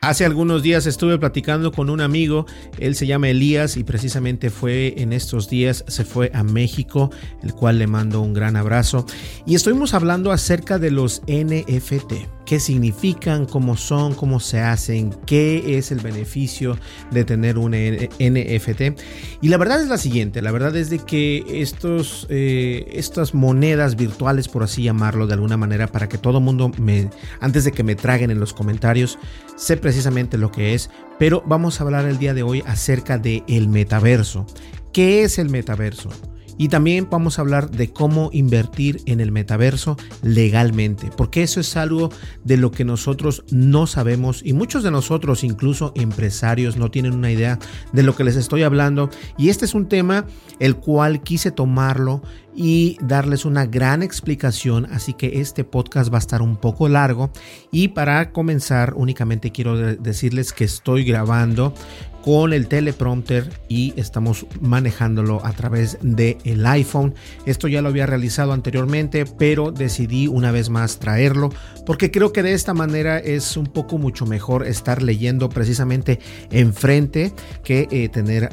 Hace algunos días estuve platicando con un amigo, él se llama Elías y precisamente fue en estos días, se fue a México, el cual le mando un gran abrazo. Y estuvimos hablando acerca de los NFT qué significan, cómo son, cómo se hacen, qué es el beneficio de tener un NFT. Y la verdad es la siguiente, la verdad es de que estos, eh, estas monedas virtuales, por así llamarlo de alguna manera, para que todo mundo me, antes de que me traguen en los comentarios, sé precisamente lo que es, pero vamos a hablar el día de hoy acerca del el metaverso. ¿Qué es el metaverso? Y también vamos a hablar de cómo invertir en el metaverso legalmente, porque eso es algo de lo que nosotros no sabemos y muchos de nosotros, incluso empresarios, no tienen una idea de lo que les estoy hablando. Y este es un tema el cual quise tomarlo y darles una gran explicación, así que este podcast va a estar un poco largo y para comenzar únicamente quiero decirles que estoy grabando con el teleprompter y estamos manejándolo a través del el iPhone. Esto ya lo había realizado anteriormente, pero decidí una vez más traerlo porque creo que de esta manera es un poco mucho mejor estar leyendo precisamente enfrente que eh, tener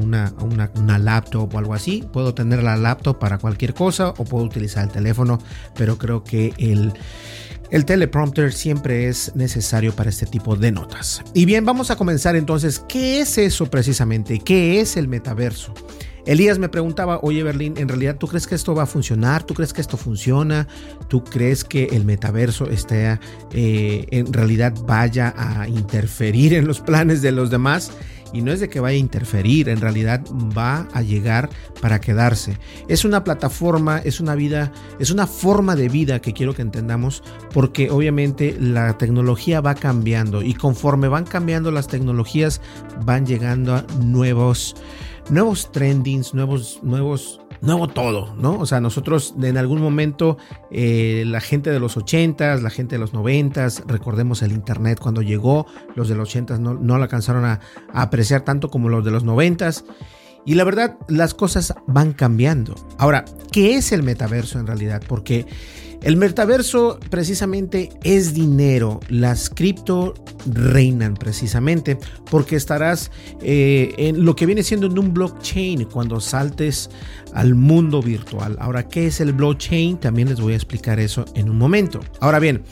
una, una, una laptop o algo así. Puedo tener la laptop para cualquier cosa o puedo utilizar el teléfono, pero creo que el, el teleprompter siempre es necesario para este tipo de notas. Y bien, vamos a comenzar entonces. ¿Qué es eso precisamente? ¿Qué es el metaverso? Elías me preguntaba, oye Berlín, ¿en realidad tú crees que esto va a funcionar? ¿Tú crees que esto funciona? ¿Tú crees que el metaverso esté, eh, en realidad vaya a interferir en los planes de los demás? Y no es de que vaya a interferir, en realidad va a llegar para quedarse. Es una plataforma, es una vida, es una forma de vida que quiero que entendamos porque obviamente la tecnología va cambiando y conforme van cambiando las tecnologías van llegando a nuevos nuevos trendings, nuevos nuevos nuevo todo, ¿no? O sea, nosotros en algún momento, eh, la gente de los 80s, la gente de los 90s, recordemos el Internet cuando llegó, los de los 80s no, no lo alcanzaron a, a apreciar tanto como los de los 90s. Y la verdad, las cosas van cambiando. Ahora, ¿qué es el metaverso en realidad? Porque el metaverso precisamente es dinero. Las cripto reinan precisamente porque estarás eh, en lo que viene siendo en un blockchain cuando saltes al mundo virtual. Ahora, ¿qué es el blockchain? También les voy a explicar eso en un momento. Ahora bien,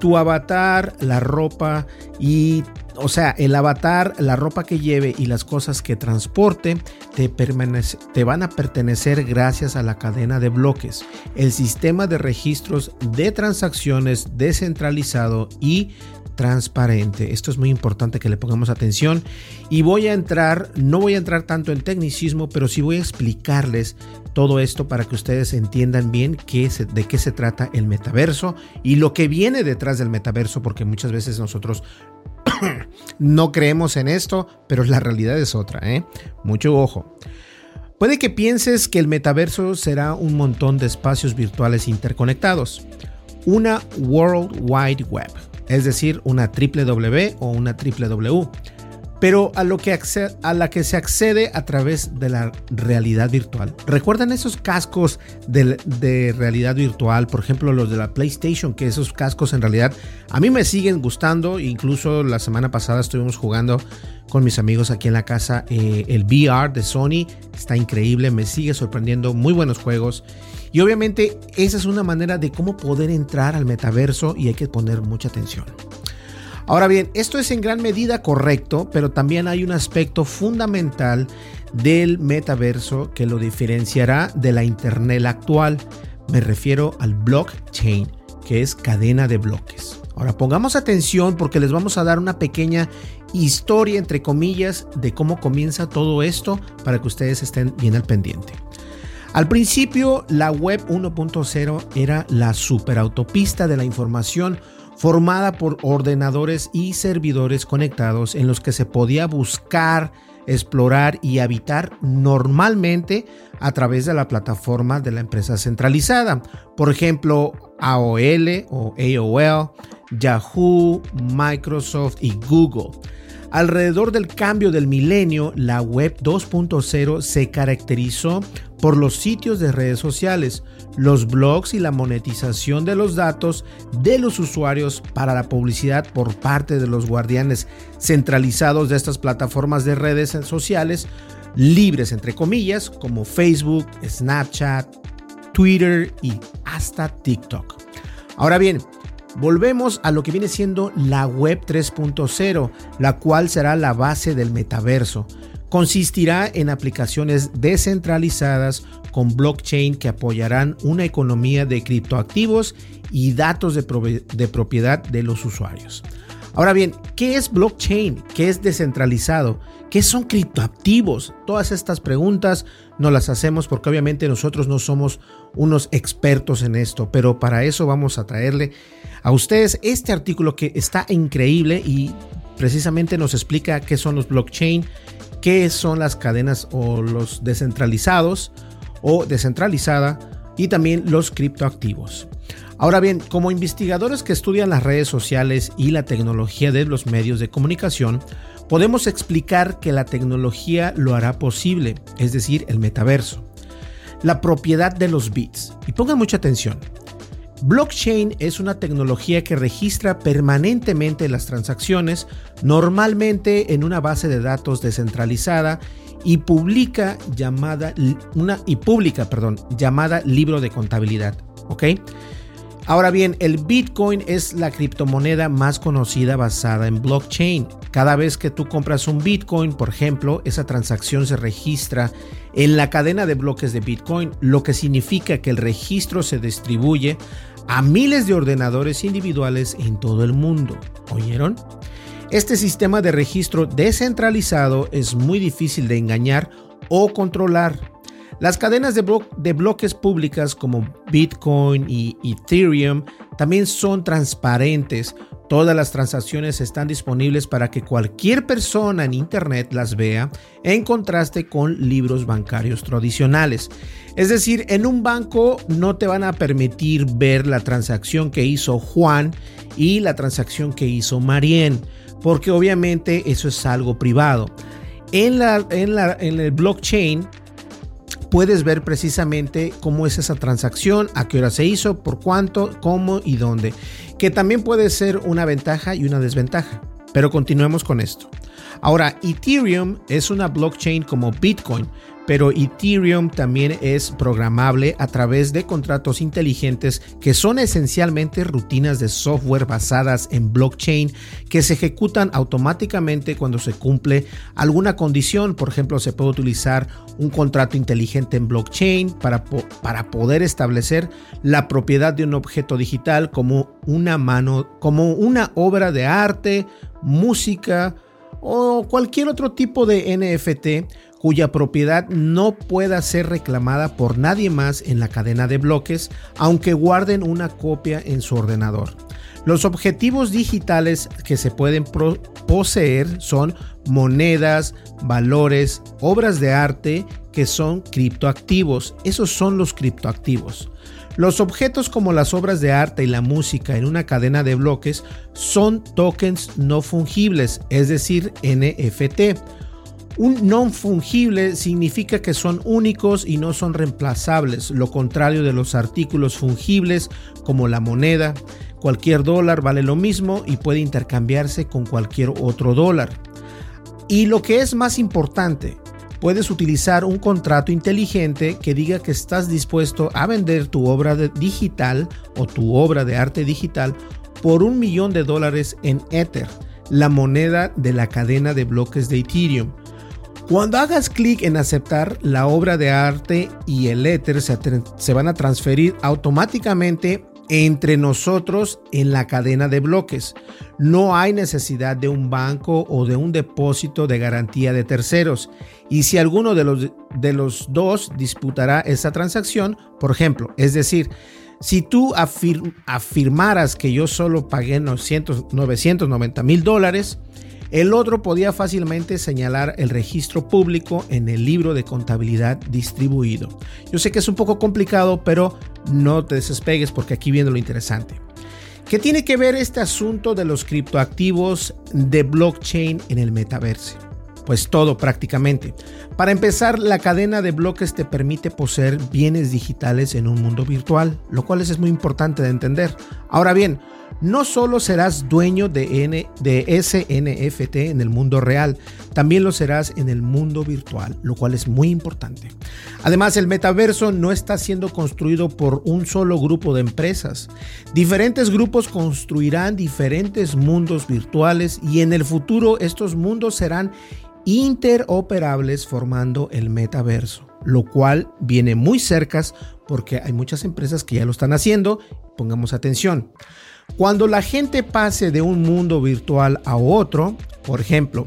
tu avatar, la ropa y o sea, el avatar, la ropa que lleve y las cosas que transporte te, te, van a pertenecer gracias a la cadena de bloques, el sistema de registros de transacciones descentralizado y transparente. Esto es muy importante que le pongamos atención y voy a entrar, no voy a entrar tanto en tecnicismo, pero sí voy a explicarles todo esto para que ustedes entiendan bien de qué se trata el metaverso y lo que viene detrás del metaverso, porque muchas veces nosotros no creemos en esto, pero la realidad es otra, ¿eh? Mucho ojo. Puede que pienses que el metaverso será un montón de espacios virtuales interconectados, una World Wide Web es decir, una triple W o una triple W. pero a, lo que a la que se accede a través de la realidad virtual. ¿Recuerdan esos cascos de, de, realidad virtual? Por ejemplo, los de la PlayStation, que esos cascos en realidad a mí me siguen gustando. Incluso la semana pasada estuvimos jugando con mis amigos aquí en la casa. Eh, el VR de Sony está increíble, me sigue sorprendiendo, muy buenos juegos. Y obviamente esa es una manera de cómo poder entrar al metaverso y hay que poner mucha atención. Ahora bien, esto es en gran medida correcto, pero también hay un aspecto fundamental del metaverso que lo diferenciará de la Internet actual. Me refiero al blockchain, que es cadena de bloques. Ahora pongamos atención porque les vamos a dar una pequeña historia, entre comillas, de cómo comienza todo esto para que ustedes estén bien al pendiente. Al principio, la web 1.0 era la superautopista de la información formada por ordenadores y servidores conectados en los que se podía buscar, explorar y habitar normalmente a través de la plataforma de la empresa centralizada. Por ejemplo, AOL o AOL, Yahoo, Microsoft y Google. Alrededor del cambio del milenio, la web 2.0 se caracterizó por los sitios de redes sociales, los blogs y la monetización de los datos de los usuarios para la publicidad por parte de los guardianes centralizados de estas plataformas de redes sociales, libres entre comillas, como Facebook, Snapchat, Twitter y hasta TikTok. Ahora bien, volvemos a lo que viene siendo la web 3.0, la cual será la base del metaverso. Consistirá en aplicaciones descentralizadas con blockchain que apoyarán una economía de criptoactivos y datos de, propiedad de los usuarios. Ahora bien, ¿qué es blockchain? ¿Qué es descentralizado? ¿Qué son criptoactivos? Todas estas preguntas no las hacemos porque obviamente nosotros no somos unos expertos en esto, pero para eso vamos a traerle a ustedes este artículo que está increíble y precisamente nos explica qué son los blockchain, qué son las cadenas o los descentralizados o descentralizada y también los criptoactivos. Ahora bien, como investigadores que estudian las redes sociales y la tecnología de los medios de comunicación, podemos explicar que la tecnología lo hará posible, es decir, el metaverso. La propiedad de los bits. Y pongan mucha atención. Blockchain es una tecnología que registra permanentemente las transacciones, normalmente en una base de datos descentralizada y publica llamada una y pública, perdón, llamada libro de contabilidad. Ahora bien, el Bitcoin es la criptomoneda más conocida basada en blockchain. Cada vez que tú compras un Bitcoin, por ejemplo, esa transacción se registra en la cadena de bloques de Bitcoin, lo que significa que el registro se distribuye a miles de ordenadores individuales en todo el mundo. ¿Oyeron? Este sistema de registro descentralizado es muy difícil de engañar o controlar. Las cadenas de, de, bloques públicas como Bitcoin y Ethereum también son transparentes. Todas las transacciones están disponibles para que cualquier persona en Internet las vea en contraste con libros bancarios tradicionales. Es decir, en un banco no te van a permitir ver la transacción que hizo Juan y la transacción que hizo Marien porque obviamente eso es algo privado. En, la, en, la, en el blockchain puedes ver precisamente cómo es esa transacción, a qué hora se hizo, por cuánto, cómo y dónde. Que también puede ser una ventaja y una desventaja. Pero continuemos con esto. Ahora, Ethereum es una blockchain como Bitcoin, pero Ethereum también es programable a través de contratos inteligentes que son esencialmente rutinas de software basadas en blockchain que se ejecutan automáticamente cuando se cumple alguna condición. Por ejemplo, se puede utilizar un contrato inteligente en blockchain para, para poder establecer la propiedad de un objeto digital como una mano, como una obra de arte, música o cualquier otro tipo de NFT cuya propiedad no pueda ser reclamada por nadie más en la cadena de bloques, aunque guarden una copia en su ordenador. Los objetivos digitales que se pueden poseer son monedas, valores, obras de arte que son criptoactivos. Esos son los criptoactivos. Los objetos como las obras de arte y la música en una cadena de bloques son tokens no fungibles, es decir, NFT. Un non fungible significa que son únicos y no son reemplazables, lo contrario de los artículos fungibles como la moneda. Cualquier dólar vale lo mismo y puede intercambiarse con cualquier otro dólar. Y lo que es más importante, puedes utilizar un contrato inteligente que diga que estás dispuesto a vender tu obra digital o tu obra de arte digital por un millón de dólares en Ether, la moneda de la cadena de bloques de Ethereum. Cuando hagas clic en aceptar, la obra de arte y el Ether se, se van a transferir automáticamente entre nosotros en la cadena de bloques. No hay necesidad de un banco o de un depósito de garantía de terceros. Y si alguno de los, de los dos disputará esa transacción, por ejemplo, es decir, si tú afirmaras que yo solo pagué 990 mil dólares, el otro podía fácilmente señalar el registro público en el libro de contabilidad distribuido. Yo sé que es un poco complicado, pero no te desespegues porque aquí viene lo interesante. ¿Qué tiene que ver este asunto de los criptoactivos de blockchain en el metaverso? Pues todo prácticamente. Para empezar, la cadena de bloques te permite poseer bienes digitales en un mundo virtual, lo cual es muy importante de entender. Ahora bien, no solo serás dueño de, N, de ese en el mundo real, también lo serás en el mundo virtual, lo cual es muy importante. Además, el metaverso no está siendo construido por un solo grupo de empresas. Diferentes grupos construirán diferentes mundos virtuales y en el futuro estos mundos serán interoperables formando el metaverso, lo cual viene muy cerca porque hay muchas empresas que ya lo están haciendo. Pongamos atención. Cuando la gente pase de un mundo virtual a otro, por ejemplo,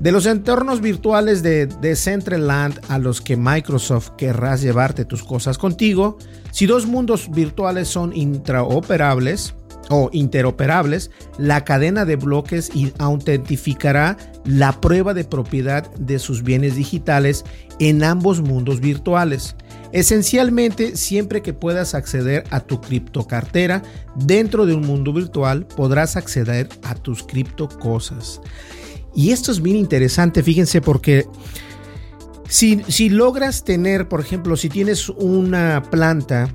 de los entornos virtuales de Decentraland a los que Microsoft querrás llevarte tus cosas contigo, si dos mundos virtuales son intraoperables o interoperables, la cadena de bloques autentificará la prueba de propiedad de sus bienes digitales en ambos mundos virtuales. Esencialmente, siempre que puedas acceder a tu criptocartera dentro de un mundo virtual, podrás acceder a tus cripto cosas. Y esto es bien interesante, fíjense, porque si, si logras tener, por ejemplo, si tienes una planta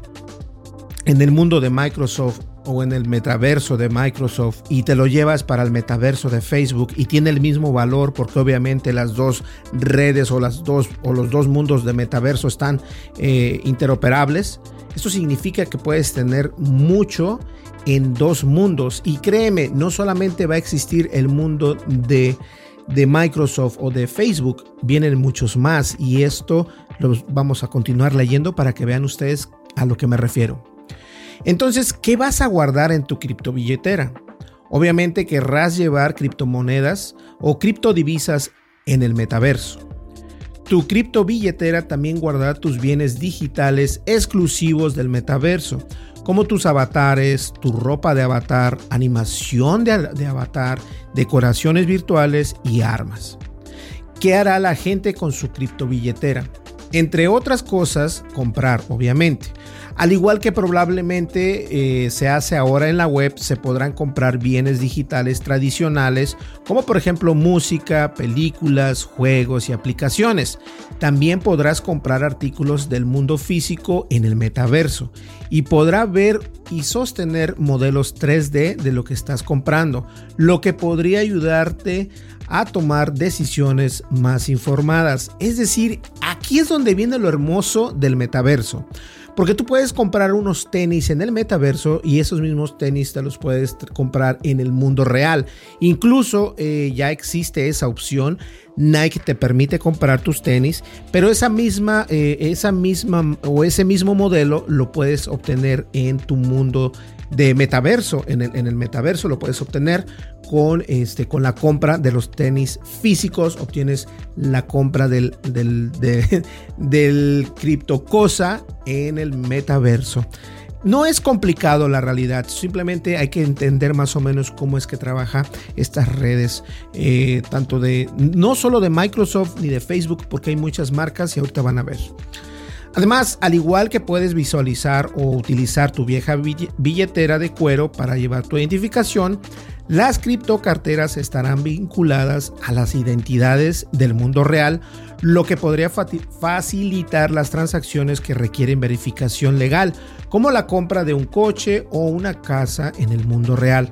en el mundo de Microsoft o en el metaverso de Microsoft y te lo llevas para el metaverso de Facebook y tiene el mismo valor porque obviamente las dos redes o las dos o los dos mundos de metaverso están eh, interoperables. Esto significa que puedes tener mucho en dos mundos y créeme, no solamente va a existir el mundo de de Microsoft o de Facebook, vienen muchos más y esto los vamos a continuar leyendo para que vean ustedes a lo que me refiero. Entonces, ¿qué vas a guardar en tu criptobilletera? Obviamente querrás llevar criptomonedas o criptodivisas en el metaverso. Tu criptobilletera también guardará tus bienes digitales exclusivos del metaverso, como tus avatares, tu ropa de avatar, animación de, de avatar, decoraciones virtuales y armas. ¿Qué hará la gente con su criptobilletera? Entre otras cosas, comprar, obviamente. Al igual que probablemente eh, se hace ahora en la web, se podrán comprar bienes digitales tradicionales, como por ejemplo música, películas, juegos y aplicaciones. También podrás comprar artículos del mundo físico en el metaverso y podrá ver y sostener modelos 3D de lo que estás comprando, lo que podría ayudarte a tomar decisiones más informadas. Es decir, aquí es donde viene lo hermoso del metaverso. Porque tú puedes comprar unos tenis en el metaverso y esos mismos tenis te los puedes comprar en el mundo real. Incluso eh, ya existe esa opción. Nike te permite comprar tus tenis, pero esa misma, eh, esa misma o ese mismo modelo lo puedes obtener en tu mundo de metaverso. En el, en el metaverso lo puedes obtener con, este, con la compra de los tenis físicos. Obtienes la compra del, del, del cripto cosa en el metaverso. No es complicado la realidad, simplemente hay que entender más o menos cómo es que trabaja estas redes, eh, tanto de, no solo de Microsoft ni de Facebook, porque hay muchas marcas y ahorita van a ver. Además, al igual que puedes visualizar o utilizar tu vieja billetera de cuero para llevar tu identificación, las criptocarteras estarán vinculadas a las identidades del mundo real, lo que podría facilitar las transacciones que requieren verificación legal, como la compra de un coche o una casa en el mundo real.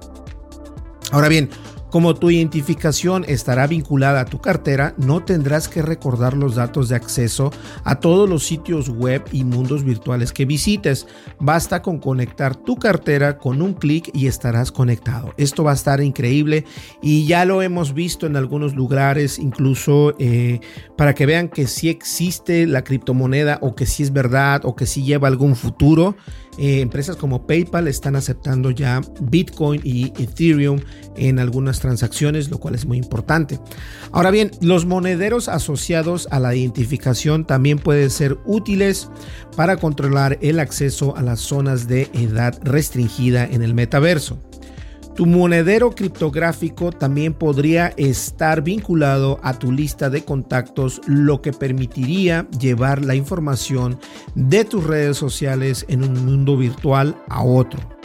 Ahora bien, como tu identificación estará vinculada a tu cartera, no tendrás que recordar los datos de acceso a todos los sitios web y mundos virtuales que visites. Basta con conectar tu cartera con un clic y estarás conectado. Esto va a estar increíble y ya lo hemos visto en algunos lugares, incluso eh, para que vean que sí existe la criptomoneda o que sí es verdad o que sí lleva algún futuro. Eh, empresas como PayPal están aceptando ya Bitcoin y Ethereum en algunas transacciones, lo cual es muy importante. Ahora bien, los monederos asociados a la identificación también pueden ser útiles para controlar el acceso a las zonas de edad restringida en el metaverso. Tu monedero criptográfico también podría estar vinculado a tu lista de contactos, lo que permitiría llevar la información de tus redes sociales en un mundo virtual a otro.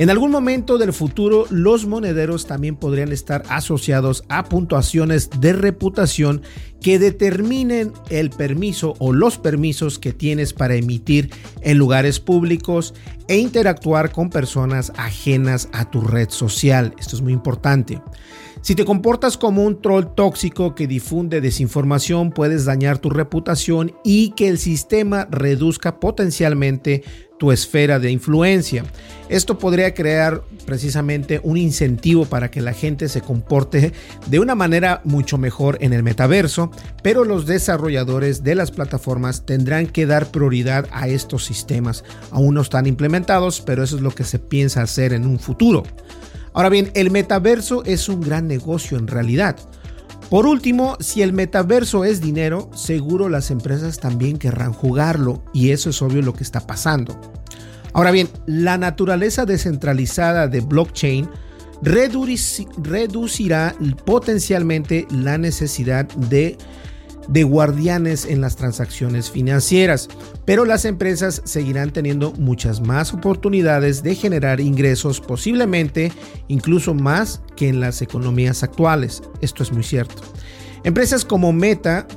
En algún momento del futuro, los monederos también podrían estar asociados a puntuaciones de reputación que determinen el permiso o los permisos que tienes para emitir en lugares públicos e interactuar con personas ajenas a tu red social. Esto es muy importante. Si te comportas como un troll tóxico que difunde desinformación, puedes dañar tu reputación y que el sistema reduzca potencialmente tu esfera de influencia. Esto podría crear precisamente un incentivo para que la gente se comporte de una manera mucho mejor en el metaverso, pero los desarrolladores de las plataformas tendrán que dar prioridad a estos sistemas. Aún no están implementados, pero eso es lo que se piensa hacer en un futuro. Ahora bien, el metaverso es un gran negocio en realidad. Por último, si el metaverso es dinero, seguro las empresas también querrán jugarlo y eso es obvio lo que está pasando. Ahora bien, la naturaleza descentralizada de blockchain reducirá potencialmente la necesidad de de guardianes en las transacciones financieras, pero las empresas seguirán teniendo muchas más oportunidades de generar ingresos, posiblemente incluso más que en las economías actuales. Esto es muy cierto. Empresas como Meta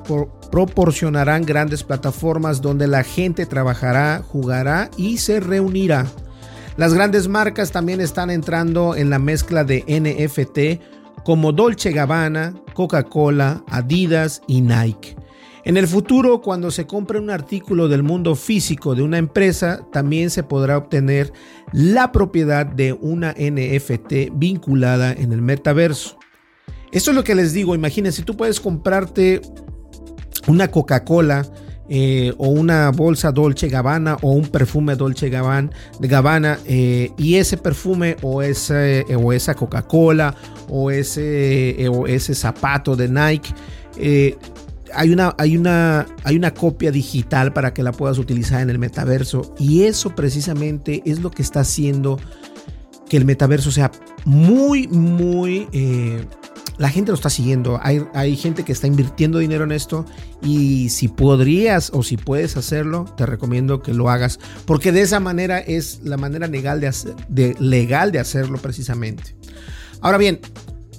proporcionarán grandes plataformas donde la gente trabajará, jugará y se reunirá. Las grandes marcas también están entrando en la mezcla de NFT como Dolce Gabbana, Coca-Cola, Adidas y Nike. En el futuro, cuando se compre un artículo del mundo físico de una empresa, también se podrá obtener la propiedad de una NFT vinculada en el metaverso. Esto es lo que les digo, imagínense, tú puedes comprarte una Coca-Cola eh, o una bolsa Dolce Gabbana o un perfume Dolce Gabbana, eh, y ese perfume o, ese, o esa Coca-Cola o ese, eh, o ese zapato de Nike hay una, hay, una, hay una copia digital para que la puedas utilizar en el metaverso y eso precisamente es lo que está haciendo que el metaverso sea muy, muy la gente lo está siguiendo. Hay, hay, gente que está invirtiendo dinero en esto y si podrías o si puedes hacerlo, te recomiendo que lo hagas porque de esa manera es la manera legal de, de, legal de hacerlo precisamente. Ahora bien,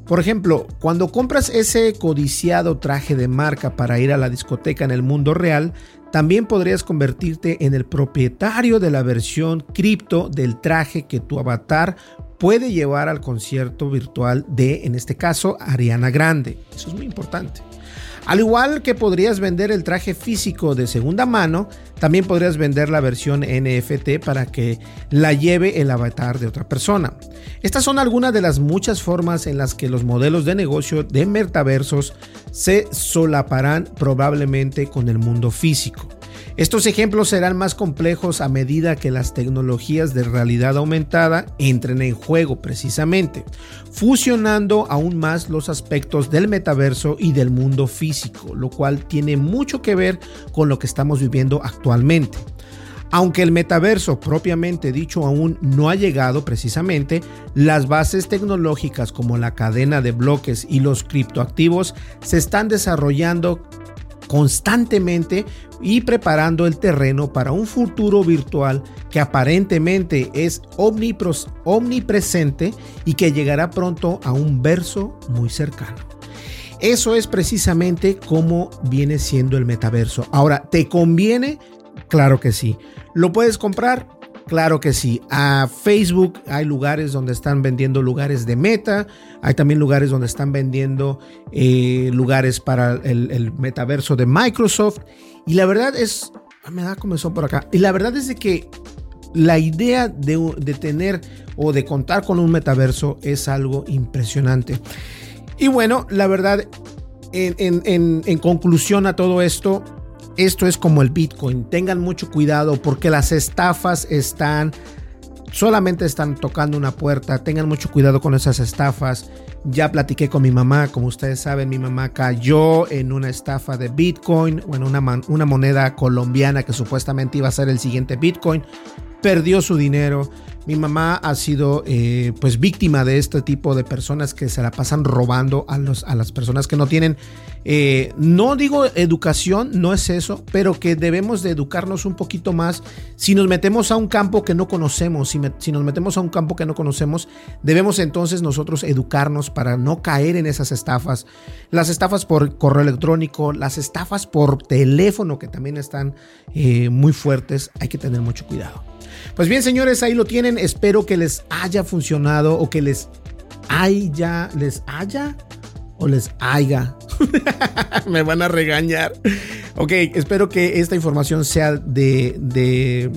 por ejemplo, cuando compras ese codiciado traje de marca para ir a la discoteca en el mundo real, también podrías convertirte en el propietario de la versión cripto del traje que tu avatar puede llevar al concierto virtual de, en este caso, Ariana Grande. Eso es muy importante. Al igual que podrías vender el traje físico de segunda mano, también podrías vender la versión NFT para que la lleve el avatar de otra persona. Estas son algunas de las muchas formas en las que los modelos de negocio de metaversos se solaparán probablemente con el mundo físico. Estos ejemplos serán más complejos a medida que las tecnologías de realidad aumentada entren en juego precisamente, fusionando aún más los aspectos del metaverso y del mundo físico, lo cual tiene mucho que ver con lo que estamos viviendo actualmente. Aunque el metaverso propiamente dicho aún no ha llegado precisamente, las bases tecnológicas como la cadena de bloques y los criptoactivos se están desarrollando constantemente y preparando el terreno para un futuro virtual que aparentemente es omnipresente y que llegará pronto a un verso muy cercano. Eso es precisamente cómo viene siendo el metaverso. Ahora, ¿te conviene? Claro que sí. ¿Lo puedes comprar? Claro que sí. A Facebook hay lugares donde están vendiendo lugares de meta. Hay también lugares donde están vendiendo eh, lugares para el, metaverso de Microsoft. Y la verdad es, ah, me da comenzó por acá. Y la verdad es de que la idea de, tener o de contar con un metaverso es algo impresionante. Y bueno, la verdad, en conclusión a todo esto, esto es como el Bitcoin. Tengan mucho cuidado porque las estafas están solamente están tocando una puerta. Tengan mucho cuidado con esas estafas. Ya platiqué con mi mamá, como ustedes saben, mi mamá cayó en una estafa de Bitcoin, o en una, una moneda colombiana que supuestamente iba a ser el siguiente Bitcoin. Perdió su dinero. Mi mamá ha sido eh, pues víctima de este tipo de personas que se la pasan robando a, los, a las personas que no tienen, eh, no digo educación, no es eso, pero que debemos de educarnos un poquito más. Si nos metemos a un campo que no conocemos, si, si nos metemos a un campo que no conocemos, debemos entonces nosotros educarnos para no caer en esas estafas. Las estafas por correo electrónico, las estafas por teléfono que también están eh, muy fuertes, hay que tener mucho cuidado. Pues bien, señores, ahí lo tienen. Espero que les haya funcionado o que les haya, les haya o les haya. Me van a regañar. Ok, espero que esta información sea de, de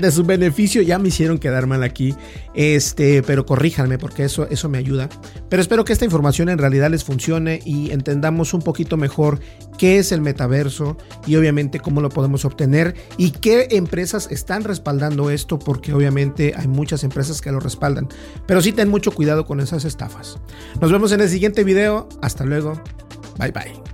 de su beneficio. Ya me hicieron quedar mal aquí. Este, pero corríjanme porque eso, eso me ayuda. Pero espero que esta información en realidad les funcione y entendamos un poquito mejor qué es el metaverso y obviamente cómo lo podemos obtener y qué empresas están respaldando esto porque obviamente hay muchas empresas que lo respaldan. Pero sí ten mucho cuidado con esas estafas. Nos vemos en el siguiente video. Hasta luego. Bye bye.